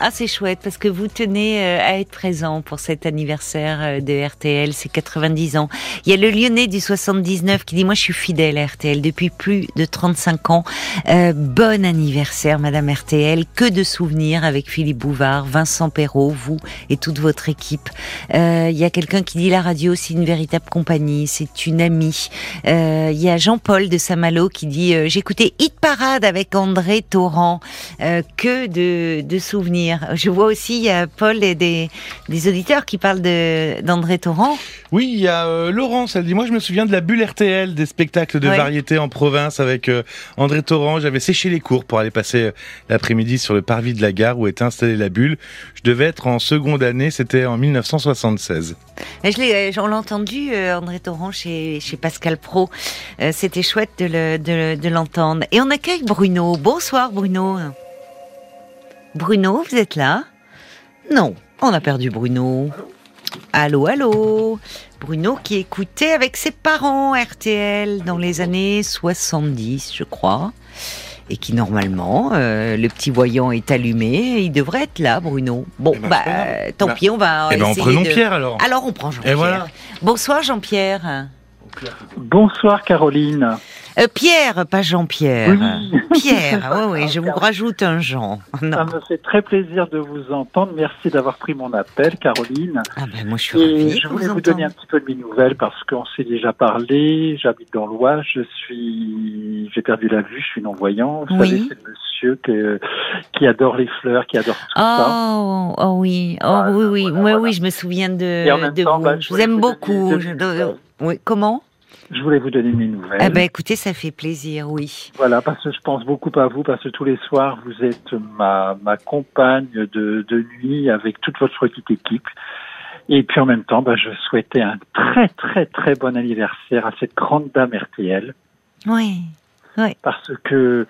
Ah, c'est chouette parce que vous tenez euh, à être présent pour cet anniversaire euh, de RTL, c'est 90 ans. Il y a le Lyonnais du 79 qui dit moi je suis fidèle à RTL depuis plus de 35 ans. Euh, bon anniversaire Madame RTL, que de souvenirs avec Philippe Bouvard, Vincent Perrault, vous et toute votre équipe. Euh, il y a quelqu'un qui dit la radio c'est une véritable compagnie, c'est une amie. Euh, il y a Jean-Paul de Saint-Malo qui dit j'écoutais Hit Parade avec André Torrent, que de, de souvenirs je vois aussi, Paul et des, des auditeurs qui parlent d'André Torrent. Oui, il y a euh, Laurence, elle dit, moi je me souviens de la bulle RTL, des spectacles de variété en province avec euh, André Torrent. J'avais séché les cours pour aller passer euh, l'après-midi sur le parvis de la gare où était installée la bulle. Je devais être en seconde année, c'était en 1976. Je on l'a entendu, André Torrent, chez, chez Pascal Pro. c'était chouette de l'entendre. Et on accueille Bruno. Bonsoir Bruno. Bruno, vous êtes là? Non, on a perdu Bruno. Allô, allô? Bruno qui écoutait avec ses parents RTL dans les années 70, je crois. Et qui normalement, euh, le petit voyant est allumé, il devrait être là, Bruno. Bon, eh ben, bah, tant bah, pis, on va. Eh ben, on alors. Alors on prend Jean-Pierre. Bonsoir Jean-Pierre. Bonsoir Caroline. Euh, Pierre, pas Jean-Pierre. Pierre, oui, oui, je vous rajoute un Jean. Ça me fait très plaisir de vous entendre. Merci d'avoir pris mon appel, Caroline. Ah ben moi je suis ravie Je voulais vous, donner un petit peu de mes nouvelles parce qu'on s'est déjà parlé. J'habite dans l'Oise, je suis, j'ai perdu la vue, je suis non-voyant. Vous savez, c'est le monsieur qui adore les fleurs, qui adore tout ça. Oh, oh oui, oh oui, oui, oui, oui, je me souviens de, de vous. Bah, je vous aime beaucoup. oui, comment? Je voulais vous donner mes nouvelles. Eh ben, écoutez, ça fait plaisir, oui. Voilà, parce que je pense beaucoup à vous, parce que tous les soirs, vous êtes ma, ma compagne de, de nuit avec toute votre petite équipe. Et puis en même temps, bah, je souhaitais un très très très bon anniversaire à cette grande dame RTL. Oui, oui. Parce que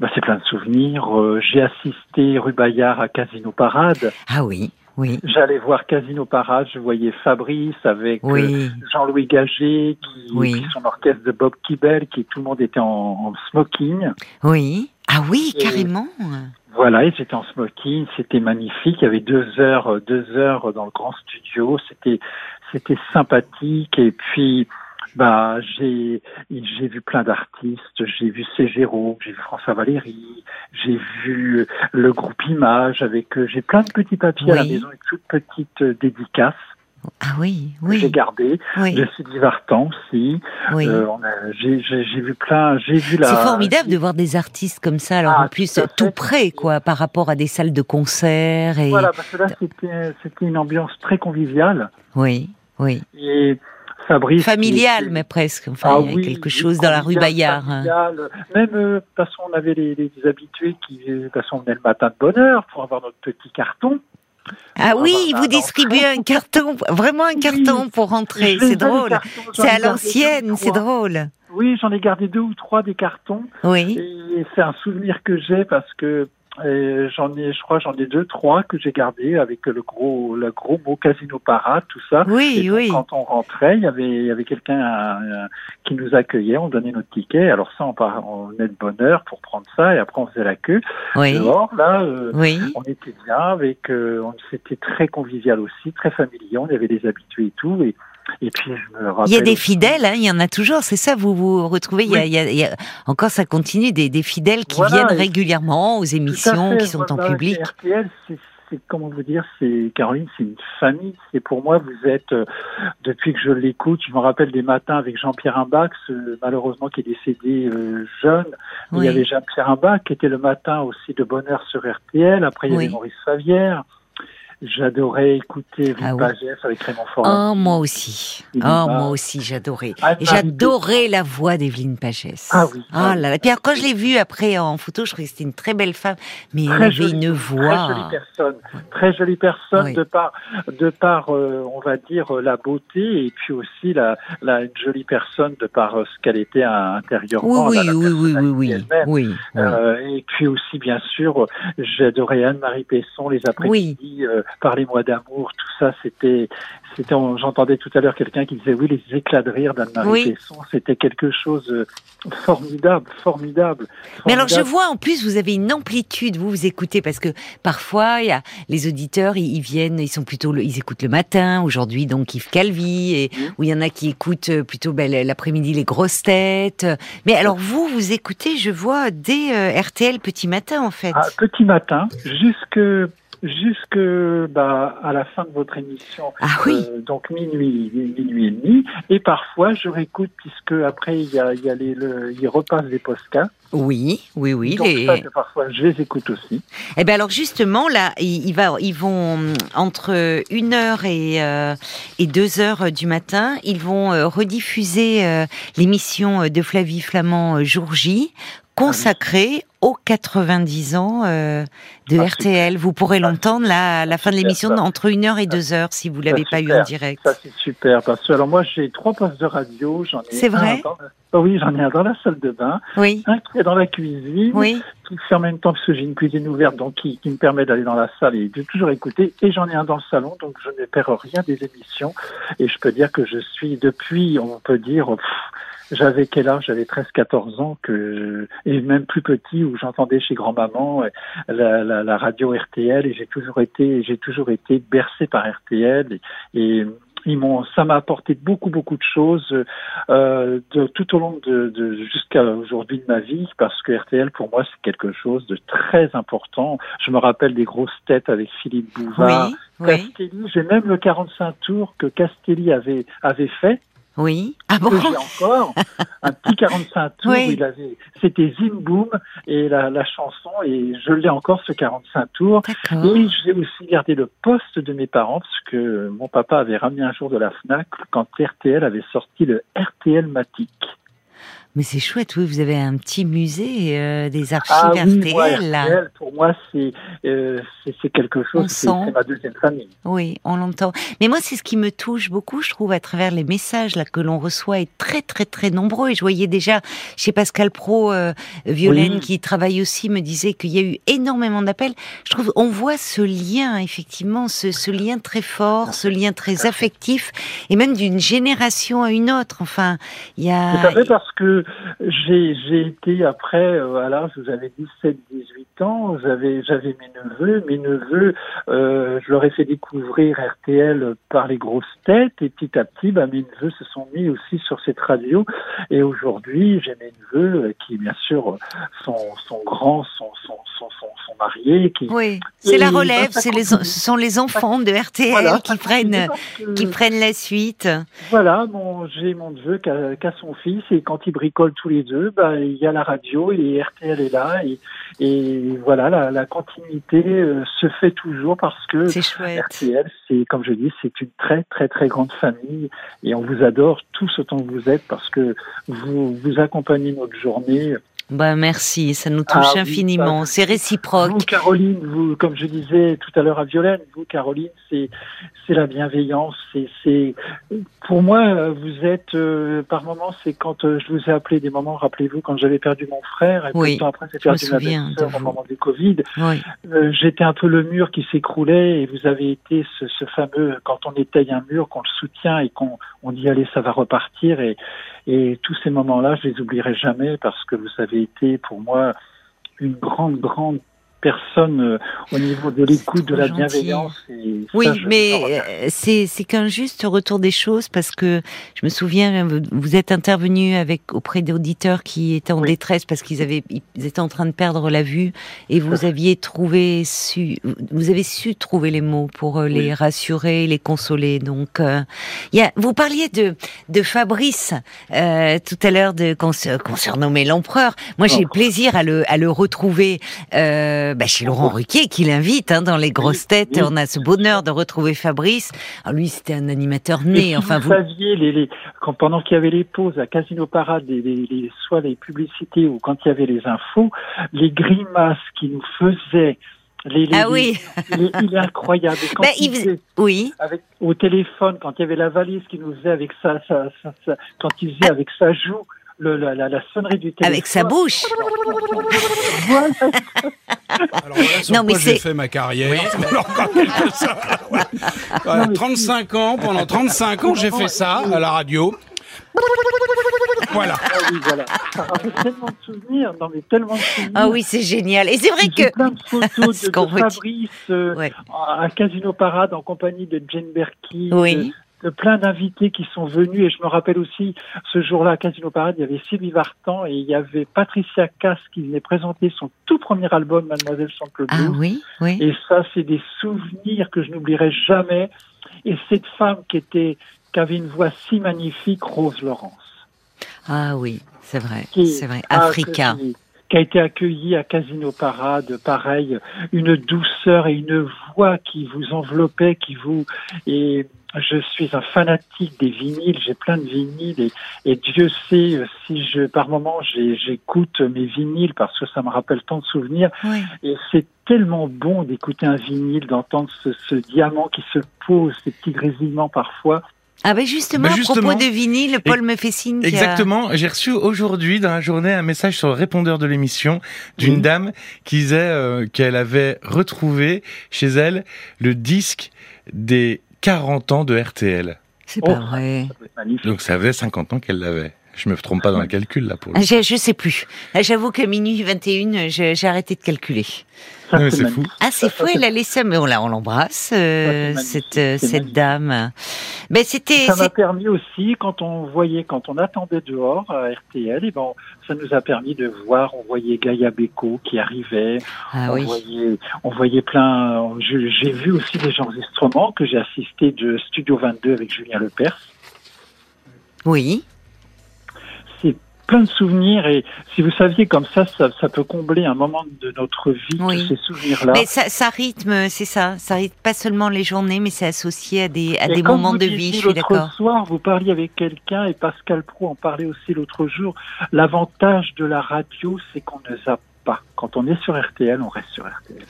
bah, c'est plein de souvenirs. Euh, j'ai assisté rue Bayard à Casino Parade. Ah oui. Oui. J'allais voir Casino Parade, je voyais Fabrice avec euh, Jean-Louis Gagé, qui, son orchestre de Bob Kibel, qui tout le monde était en, smoking. Oui. Ah oui, carrément. Voilà, ils étaient en smoking, c'était magnifique. Il y avait deux heures, deux heures dans le grand studio. C'était, c'était sympathique. Et puis, bah, j'ai j'ai vu plein d'artistes, j'ai vu C. Jérôme, j'ai vu François Valéry, j'ai vu le groupe Image avec euh, j'ai plein de petits papiers à la maison, une toute petite euh, dédicace. Ah oui, oui. J'ai gardé. Oui. Je suis divertant aussi. Oui. Euh, j'ai vu plein, j'ai vu la. C'est formidable de voir des artistes comme ça, alors ah, en plus tout, près, quoi, par rapport à des salles de concert et. Voilà, parce que là c'était une ambiance très conviviale. Oui, oui. Et Fabrice. Familial, mais presque. Enfin, ah il y a quelque chose dans la rue Bayard. Hein. Même, euh, parce qu'on avait les, les, habitués qui, parce qu'on venait le matin de bonne heure pour avoir notre petit carton. Ah oui, vous distribuez un carton, vraiment un carton pour rentrer, c'est drôle. C'est à l'ancienne, c'est drôle. Oui, j'en ai gardé deux ou trois des cartons. Oui. Et c'est un souvenir que j'ai parce que j'en ai, je crois, j'en ai deux, trois que j'ai gardés avec le gros, le gros mot casino parade, tout ça. Oui, oui. Quand on rentrait, il y avait, il y avait quelqu'un euh, qui nous accueillait, on donnait notre ticket. Alors ça, on, on venait de bonne heure pour prendre ça et après on faisait la queue. Oui. Dehors, là, euh, oui. on était bien avec, euh, c'était très convivial aussi, très familier. On avait des habitués et tout et et puis, je me il y a des fidèles, hein, il y en a toujours, c'est ça, vous vous retrouvez, il, y a, il, y a, encore ça continue, des, des fidèles qui viennent régulièrement aux émissions, qui sont en public. RTL, c'est comment vous dire, c'est Caroline, c'est une famille. C'est pour moi, vous êtes euh, depuis que je l'écoute, je me rappelle des matins avec Jean-Pierre Imbax, euh, malheureusement qui est décédé euh, jeune. Il y avait Jean-Pierre Imbax qui était le matin aussi de bonheur sur RTL. Après il y avait Maurice Favière. J'adorais écouter ah avec Raymond. Oh, moi aussi. Oh, moi aussi, j'adorais. Ah, j'adorais la voix d'Evelyne Pagès. Ah oui. Oh là là. Puis quand je l'ai vue après en photo, je trouvais que c'était une très belle femme, mais elle avait une voix. Très jolie personne. Très jolie personne de par, de par, euh, on va dire, euh, la beauté et puis aussi la, la une jolie personne de par euh, ce qu'elle était intérieurement. Oui, oui, oui, oui, oui, oui, euh, et puis aussi, bien sûr, j'adorais Anne-Marie Pesson les après-midi. Parlez-moi d'amour, tout ça, c'était, c'était, j'entendais tout à l'heure quelqu'un qui disait oui, les éclats de rire d'Anne-Marie Pesson, c'était quelque chose euh, formidable, formidable, Mais alors je vois en plus vous avez une amplitude, vous vous écoutez parce que parfois il y a les auditeurs ils, viennent, ils sont plutôt ils écoutent le matin. Aujourd'hui donc Yves Calvi et mmh. où il y en a qui écoutent euh, plutôt ben, l'après-midi les grosses têtes. Mais alors vous vous écoutez, je vois des euh, RTL petit matin en fait. Ah, petit matin jusque jusque bah, à la fin de votre émission. Ah oui. Euh, donc minuit, minuit et demi. Et parfois, je réécoute puisque après il y a, il y a les, le, il repasse des postcards. Oui, oui, oui. Donc les... ça, parfois, je les écoute aussi. Eh ben alors justement, là, ils, vont entre une heure et, euh, et deux heures du matin, ils vont euh, rediffuser euh, l'émission de Flavie Flamand Jour J consacrée aux 90 ans euh, de ah, RTL. Vous pourrez l'entendre là, à la fin de l'émission entre 1 heure et 2 heures si vous l'avez pas eu en direct. Ça c'est super parce que alors moi j'ai trois postes de radio, j'en ai C'est vrai oh oui, j'en ai un dans la salle de bain, oui. un qui est dans la cuisine, oui. qui fait en même temps parce que j'ai une cuisine ouverte donc qui, qui me permet d'aller dans la salle et de toujours écouter et j'en ai un dans le salon donc je ne perds rien des émissions et je peux dire que je suis depuis on peut dire j'avais quel âge? J'avais 13-14 ans que et même plus petit où j'entendais chez grand-maman euh, la, la, la, radio RTL et j'ai toujours été j'ai toujours été bercé par RTL et, ils m'ont, ça m'a apporté beaucoup beaucoup de choses euh, de, tout au long de, de jusqu'à aujourd'hui de ma vie parce que RTL pour moi c'est quelque chose de très important. Je me rappelle des grosses têtes avec Philippe Bouvard, oui, Castelli. J'ai même le 45 tours que Castelli avait avait fait oui. Ah bon J'ai encore un petit 45 tours. Oui. Il avait, c'était Zim Boom et la, la chanson et je l'ai encore ce 45 tours. Et j'ai aussi gardé le poste de mes parents parce que mon papa avait ramené un jour de la Fnac quand RTL avait sorti le RTL Matic. Mais c'est chouette, oui, vous avez un petit musée euh, des archives ah, oui, RTL, là. pour moi, c'est euh, c'est quelque chose, c'est ma deuxième famille. Oui, on l'entend. Mais moi, c'est ce qui me touche beaucoup, je trouve, à travers les messages là que l'on reçoit, est très, très, très nombreux. Et je voyais déjà chez Pascal Pro, euh, Violaine, qui travaille aussi, me disait qu'il y a eu énormément d'appels. Je trouve, on voit ce lien, effectivement, ce, ce lien très fort, ce lien très affectif, et même d'une génération à une autre. Enfin, il y a... À fait, parce que j'ai été après, euh, à l'âge où j'avais 17-18 ans, j'avais j'avais mes neveux. Mes neveux, euh, je leur ai fait découvrir RTL par les grosses têtes et petit à petit, bah, mes neveux se sont mis aussi sur cette radio. Et aujourd'hui, j'ai mes neveux qui, bien sûr, sont, sont grands, sont, sont, sont, sont, mariés. Qui, oui, c'est la relève, c'est les, ce sont les enfants de RTL qui prennent qui prennent la suite. Voilà, j'ai mon neveu qui a, son fils et quand il bricole tous les deux, bah, il y a la radio et RTL est là et, et voilà, la, la continuité euh, se fait toujours parce que RTL, c'est comme je dis, c'est une très très très grande famille et on vous adore tous autant que vous êtes parce que vous vous accompagnez notre journée bah merci, ça nous touche ah infiniment. c'est réciproque. Vous, Caroline, vous, comme je disais tout à l'heure à Violaine, vous, Caroline, c'est c'est la bienveillance. C'est pour moi, vous êtes euh, par moments, c'est quand euh, je vous ai appelé des moments. Rappelez-vous quand j'avais perdu mon frère et oui, temps après j'ai perdu ma belle-sœur au moment du Covid. Oui. Euh, J'étais un peu le mur qui s'écroulait et vous avez été ce, ce fameux quand on étaye un mur, qu'on le soutient et qu'on on dit allez ça va repartir et et tous ces moments-là, je les oublierai jamais parce que vous avez été pour moi une grande, grande personne euh, au niveau de l'écoute, de la bienveillance. oui, mais euh, c'est c'est qu'un juste retour des choses parce que je me souviens, vous êtes intervenu avec auprès d'auditeurs qui étaient en détresse parce qu'ils avaient ils étaient en train de perdre la vue et vous aviez trouvé su vous avez su trouver les mots pour euh, les rassurer, les consoler. Donc il y a, vous parliez de de Fabrice euh, tout à l'heure de qu'on surnommait l'empereur. Moi j'ai plaisir à le à le retrouver. Euh, bah, chez Laurent Ruquier qui l'invite hein, dans les grosses têtes. On a ce bonheur de retrouver Fabrice. Alors lui, c'était un animateur né. enfin, vous, saviez, les, les, quand, pendant qu'il y avait les pauses à Casino Parade, les, les, soit les publicités ou quand il y avait les infos, les grimaces qui nous faisaient les, ah oui. il est incroyable. Quand bah, il faisait, oui. Avec, au téléphone, quand il y avait la valise qui nous faisait avec ça, ça, ça, ça quand il faisait avec sa joue le, la, la, sonnerie du téléphone. Avec sa bouche. Alors voilà sur non, mais j'ai fait ma carrière. Oui. ça. Voilà. 35 ans, pendant 35 ans, j'ai fait ça à la radio. Voilà. Ah oui, voilà. Ça rappelle tellement de souvenirs. Non, mais tellement de souvenirs. Ah oui, c'est génial. Et c'est vrai que. plein de photos de, de Fabrice euh, ouais. à Casino Parade en compagnie de Jane Berkey. Oui. Plein d'invités qui sont venus. Et je me rappelle aussi, ce jour-là, à Casino Parade, il y avait Sylvie Vartan et il y avait Patricia Cass qui venait présenter son tout premier album, Mademoiselle sans Claude Ah oui, oui. Et ça, c'est des souvenirs que je n'oublierai jamais. Et cette femme qui était, qui avait une voix si magnifique, Rose Laurence. Ah oui, c'est vrai, c'est vrai. Africa. Qui, qui, a été accueilli à Casino Parade, pareil, une douceur et une voix qui vous enveloppait, qui vous et je suis un fanatique des vinyles, j'ai plein de vinyles et, et Dieu sait euh, si je par moment j'écoute mes vinyles parce que ça me rappelle tant de souvenirs oui. et c'est tellement bon d'écouter un vinyle, d'entendre ce, ce, diamant qui se pose, ces petits grésillements parfois. Ah ben justement, ben justement, à propos de vinyle, Paul me fait signe. Exactement, a... j'ai reçu aujourd'hui dans la journée un message sur le répondeur de l'émission d'une mmh. dame qui disait euh, qu'elle avait retrouvé chez elle le disque des 40 ans de RTL. C'est oh, pas vrai. Donc ça faisait 50 ans qu'elle l'avait. Je me trompe pas dans le calcul là pour. Je, je sais plus. J'avoue que minuit 21, j'ai arrêté de calculer. c'est fou. Ah, c'est fou, elle a laissé, mais on, on l'embrasse, euh, cette, euh, cette dame. Mais c'était. Ça m'a permis aussi, quand on voyait, quand on attendait dehors à RTL, et bon, ça nous a permis de voir, on voyait Gaïa Beko qui arrivait, ah, on, oui. voyait, on voyait plein, j'ai vu aussi des enregistrements que j'ai assisté de Studio 22 avec Julien Lepers. Oui plein de souvenirs et si vous saviez comme ça, ça, ça peut combler un moment de notre vie, oui. ces souvenirs-là. Mais ça, ça rythme, c'est ça, ça rythme pas seulement les journées, mais c'est associé à des, à des moments de vie, je suis d'accord. L'autre soir, vous parliez avec quelqu'un et Pascal Pro en parlait aussi l'autre jour. L'avantage de la radio, c'est qu'on ne zappe pas. Quand on est sur RTL, on reste sur RTL.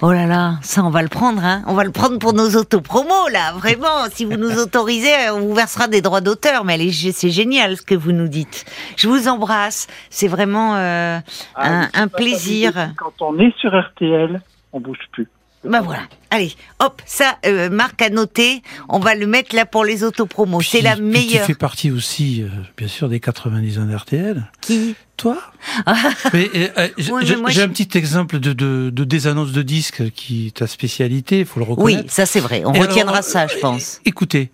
Oh là là, ça on va le prendre, hein. On va le prendre pour nos autopromos là, vraiment. Si vous nous autorisez, on vous versera des droits d'auteur. Mais c'est génial ce que vous nous dites. Je vous embrasse. C'est vraiment euh, ah, un, un plaisir. Quand on est sur RTL, on bouge plus. Ben voilà. Allez, hop, ça, euh, Marc a noté. On va le mettre là pour les autopromos. C'est la meilleure. Tu fais partie aussi, euh, bien sûr, des 90 ans d'RTL. Qui Toi euh, oui, j'ai un petit exemple de, de, de désannonce de disques qui est ta spécialité, il faut le reconnaître. Oui, ça c'est vrai. On Et retiendra alors, ça, je pense. Écoutez.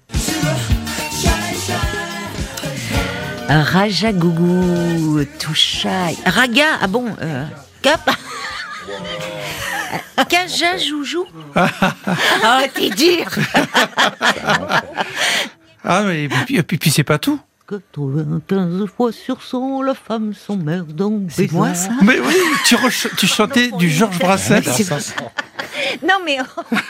Raja Gougou, Touchaï. Raga, ah bon, euh, Cap Kaja Joujou Oh, t'es dur Ah, mais puis, puis c'est pas tout. 95 fois sur 100, la femme s'emmerde donc C'est moi ça Mais oui, tu, tu chantais du Georges Brassens. non mais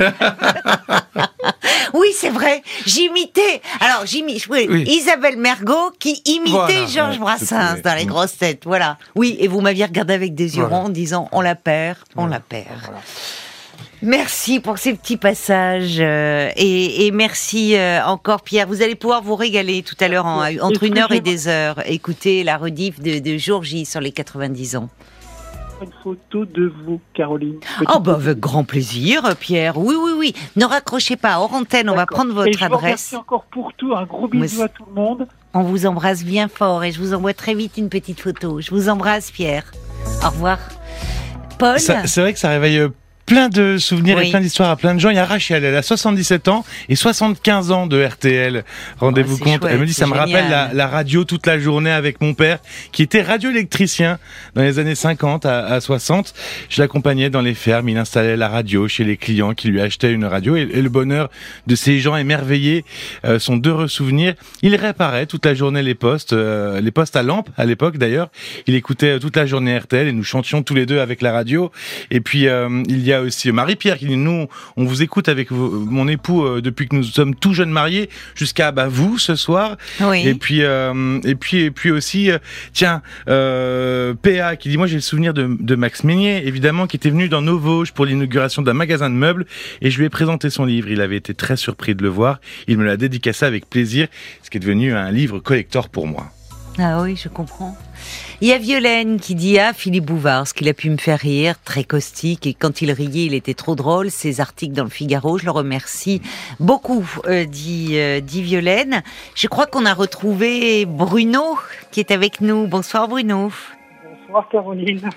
oui c'est vrai j'imitais alors j'imitais oui, oui. Isabelle Mergot qui imitait voilà, Georges ouais, Brassens dans les grosses têtes voilà oui et vous m'aviez regardé avec des yeux voilà. ronds en disant on la perd on voilà. la perd voilà. Merci pour ces petits passages euh, et, et, merci euh, encore Pierre. Vous allez pouvoir vous régaler tout à l'heure entre une heure et des heures. Écoutez la rediff de, de jour J sur les 90 ans une photo de vous, Caroline. Oh, bah, avec grand plaisir, Pierre. Oui, oui, oui. Ne raccrochez pas. Hors antenne, on va prendre votre et je adresse. Merci encore pour tout. Un gros bisou à tout le monde. On vous embrasse bien fort et je vous envoie très vite une petite photo. Je vous embrasse, Pierre. Au revoir. Paul. C'est vrai que ça réveille plein de souvenirs oui. et plein d'histoires à plein de gens. Il y a Rachel, elle a 77 ans et 75 ans de RTL. Rendez-vous oh, compte. Chouette, elle me dit, ça me rappelle la, la, radio toute la journée avec mon père, qui était radioélectricien dans les années 50 à, à 60. Je l'accompagnais dans les fermes. Il installait la radio chez les clients qui lui achetaient une radio et, et le bonheur de ces gens émerveillés euh, sont d'heureux souvenirs. Il réparait toute la journée les postes, euh, les postes à lampe à l'époque d'ailleurs. Il écoutait toute la journée RTL et nous chantions tous les deux avec la radio. Et puis, euh, il y a aussi Marie-Pierre qui dit nous on vous écoute avec vous, mon époux euh, depuis que nous sommes tout jeunes mariés jusqu'à bah, vous ce soir. Oui. et puis euh, et puis et puis aussi euh, tiens PA qui dit moi j'ai le souvenir de, de, Max Meignier évidemment qui était venu dans nos Vosges pour l'inauguration d'un magasin de meubles. Et je lui ai présenté son livre. Il avait été très surpris de le voir. Il me l'a dédicacé avec plaisir ce qui est devenu un livre collector pour moi. Ah oui, je comprends. Il y a Violaine qui dit à ah, Philippe Bouvard, ce qu'il a pu me faire rire, très caustique, et quand il riait, il était trop drôle. Ses articles dans le Figaro, je le remercie beaucoup, euh, dit, euh, dit Violaine. Je crois qu'on a retrouvé Bruno qui est avec nous. Bonsoir Bruno. Bonsoir Caroline.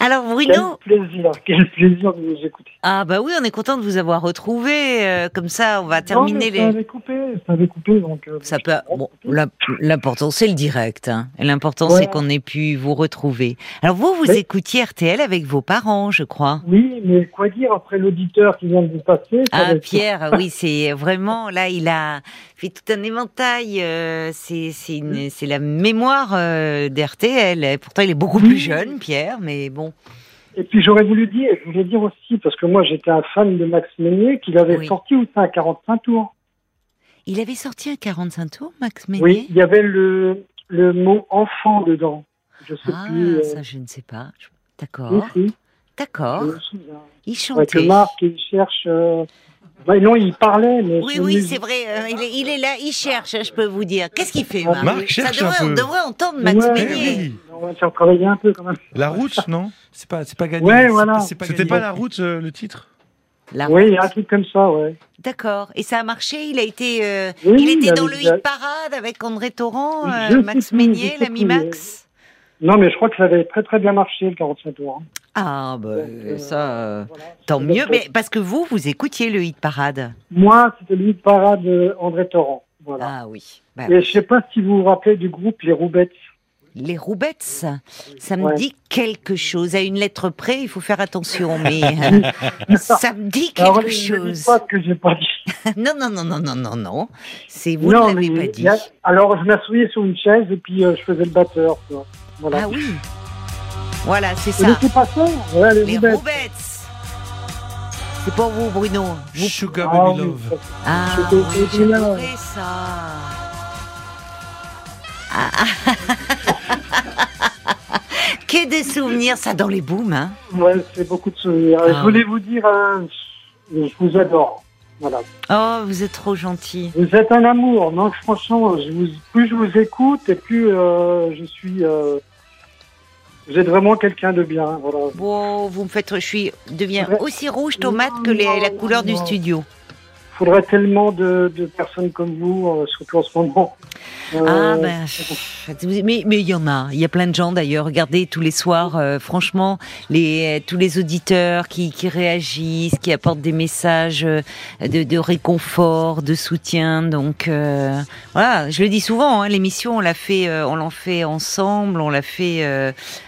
Alors Bruno. Quel plaisir, quel plaisir de vous écouter. Ah bah oui, on est content de vous avoir retrouvé. Euh, comme ça, on va terminer les. Ça avait coupé, ça avait coupé donc. Euh, ça peut. Bon, l'important c'est le direct. Hein. L'important c'est qu'on ait pu vous retrouver. Alors vous, vous écoutiez RTL avec vos parents, je crois. Oui, mais quoi dire après l'auditeur qui vient de vous passer Ah Pierre, oui, c'est vraiment là, il a fait tout un éventail. Euh, c'est c'est la mémoire d'RTL. Pourtant, il est beaucoup plus jeune, Pierre, mais bon. Et puis j'aurais voulu dire, je voulais dire aussi, parce que moi j'étais un fan de Max Meignier, qu'il avait sorti aussi un 45 tours. Il avait sorti un 45 tours, Max Meignier Oui, il y avait le, le mot enfant dedans. Je sais ah, plus. Euh... ça je ne sais pas. D'accord. D'accord. Il chantait. Marc, il cherche. Bah, non, il parlait, mais. Oui, oui, c'est vrai. Euh, il, est, il, est, là, il cherche, je peux vous dire. Qu'est-ce qu'il fait, Marc, Marc cherche Ça devrait, un peu. On devrait entendre Max ouais, Meignier. On va faire travailler un peu quand même. La route, non C'est pas, c'est pas gagné. Ouais, voilà. C'était pas la route, euh, le titre la oui, il y a un truc comme ça, ouais. D'accord. Et ça a marché Il a été, euh, oui, il était dans le hit parade avec André Torrent, euh, Max Meignier, l'ami Max. Non, mais je crois que ça avait très très bien marché le 45 tours. Hein. Ah, bah, euh, ça, euh, tant mieux. Mais parce que vous, vous écoutiez le hit parade. Moi, c'était le hit parade André Torrent. Voilà. Ah oui. Bah, Et je sais pas si vous vous rappelez du groupe Les Roubettes. Les Roubettes, ça me dit quelque chose. À une lettre près, il faut faire attention, mais ça me dit quelque Alors, chose. pas que j'ai pas dit. non, non, non, non, non, non, non. C'est vous ne l'avez pas dit. Alors, je m'asseyais sur une chaise et puis euh, je faisais le batteur. Voilà. Ah oui. Voilà, c'est ça. Les, les Roubettes. C'est pour vous, Bruno. Vous... Sugar Baby ah, Love. Ah, oui, j'ai ça. Ah. que de souvenirs, ça, dans les booms, hein Ouais, c'est beaucoup de souvenirs. Je ah. voulais vous dire, je vous adore. Voilà. Oh, vous êtes trop gentil. Vous êtes un amour. Non, franchement, je vous, plus je vous écoute et plus euh, je suis... Euh, vous êtes vraiment quelqu'un de bien, voilà. Bon, vous me faites, je suis, deviens aussi rouge tomate que les, la couleur du studio. Il faudrait tellement de, personnes comme vous, euh, surtout en ce moment. Ah ben, mais mais il y en a, il y a plein de gens d'ailleurs. Regardez tous les soirs, euh, franchement, les tous les auditeurs qui, réagissent, qui apportent des messages euh, de, réconfort, de soutien. Donc euh, voilà, je le dis souvent, hein, l'émission on l'a fait, on l'a fait ensemble, on l'a fait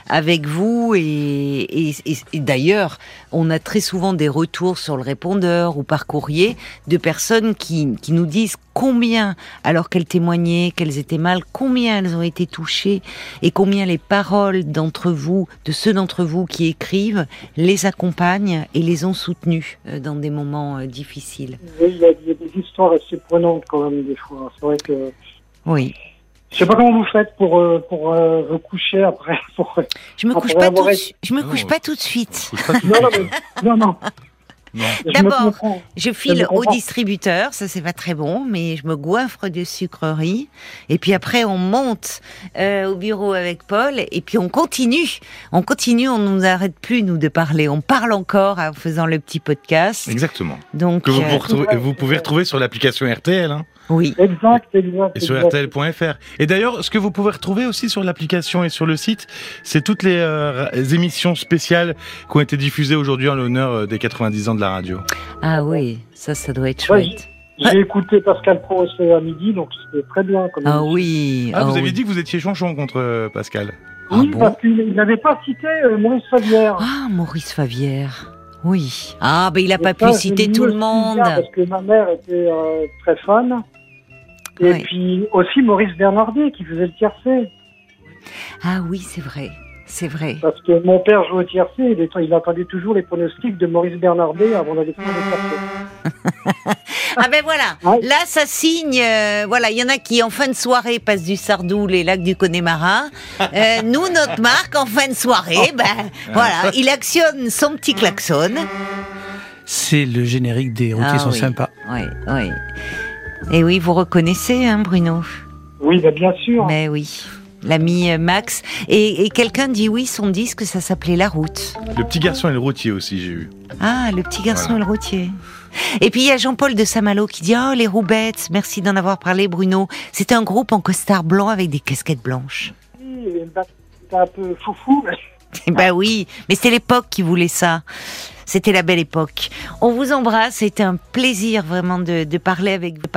avec vous et, d'ailleurs on a très souvent des retours sur le répondeur ou par courrier personnes qui, qui nous disent combien, alors qu'elles témoignaient, qu'elles étaient mal, combien elles ont été touchées et combien les paroles d'entre vous, de ceux d'entre vous qui écrivent, les accompagnent et les ont soutenues euh, dans des moments euh, difficiles. Oui, il y, a, des histoires assez prenantes quand même des fois. C'est vrai que. Oui. Je sais pas comment vous faites pour euh, pour vous coucher après. je me couche pas tout. Je me couche pas tout de suite. non, non, non, non. D'abord, je, file au distributeur, ça c'est pas très bon, mais je me goinfre de sucreries. Et puis après, on monte euh, au bureau avec Paul, et puis on continue. On continue, on nous arrête plus nous de parler. On parle encore en faisant le petit podcast. Exactement. Donc que vous, euh, vous pouvez retrouver sur l'application RTL. Hein. Oui. Exact, exact. Et sur RTL.fr. Et d'ailleurs, ce que vous pouvez retrouver aussi sur l'application et sur le site, c'est toutes les euh, émissions spéciales qui ont été diffusées aujourd'hui en l'honneur euh, des 90 ans de la radio. Ah oui, ça, ça doit être chouette. J'ai écouté Pascal Pro à midi, donc c'était très bien. ah oui. Ah, vous ah avez dit que vous étiez chonchon contre euh, Pascal. Oui, ah parce qu'il n'avait pas cité Maurice Favière. Ah, Maurice Favière. Oui. Ah, ben il n'a pas pu citer tout le monde. Parce que ma mère était très fan. Et puis aussi Maurice Bernardet qui faisait le tiercé. Ah oui, c'est vrai. C'est vrai. Parce que mon père jouait au tiercé, il, il attendait toujours les pronostics de Maurice Bernardet avant d'aller faire le tiercé. ah ben voilà, là ça signe, euh, voilà, il y en a qui en fin de soirée passent du Sardou, les lacs du Connemara. Euh, nous, notre marque, en fin de soirée, ben voilà, il actionne son petit klaxon. C'est le générique des routiers ah sont sympas. Oui, oui. Et oui, vous reconnaissez, hein, Bruno Oui, bah, bien sûr. Mais oui. l'ami euh, Max. Et, quelqu'un dit oui, son disque, ça s'appelait La Route. Le petit garçon et le routier aussi, j'ai eu. Ah, le petit garçon et le routier. Et puis il y a Jean-Paul de Saint-Malo qui dit Oh, les Roubettes, merci d'en avoir parlé, Bruno. C'était un groupe en costard blanc avec des casquettes blanches. Oui, c'était un peu foufou. Mais... bah oui, mais c'est l'époque qui voulait ça. C'était la belle époque. On vous embrasse. C'était un plaisir vraiment de, de parler avec vous.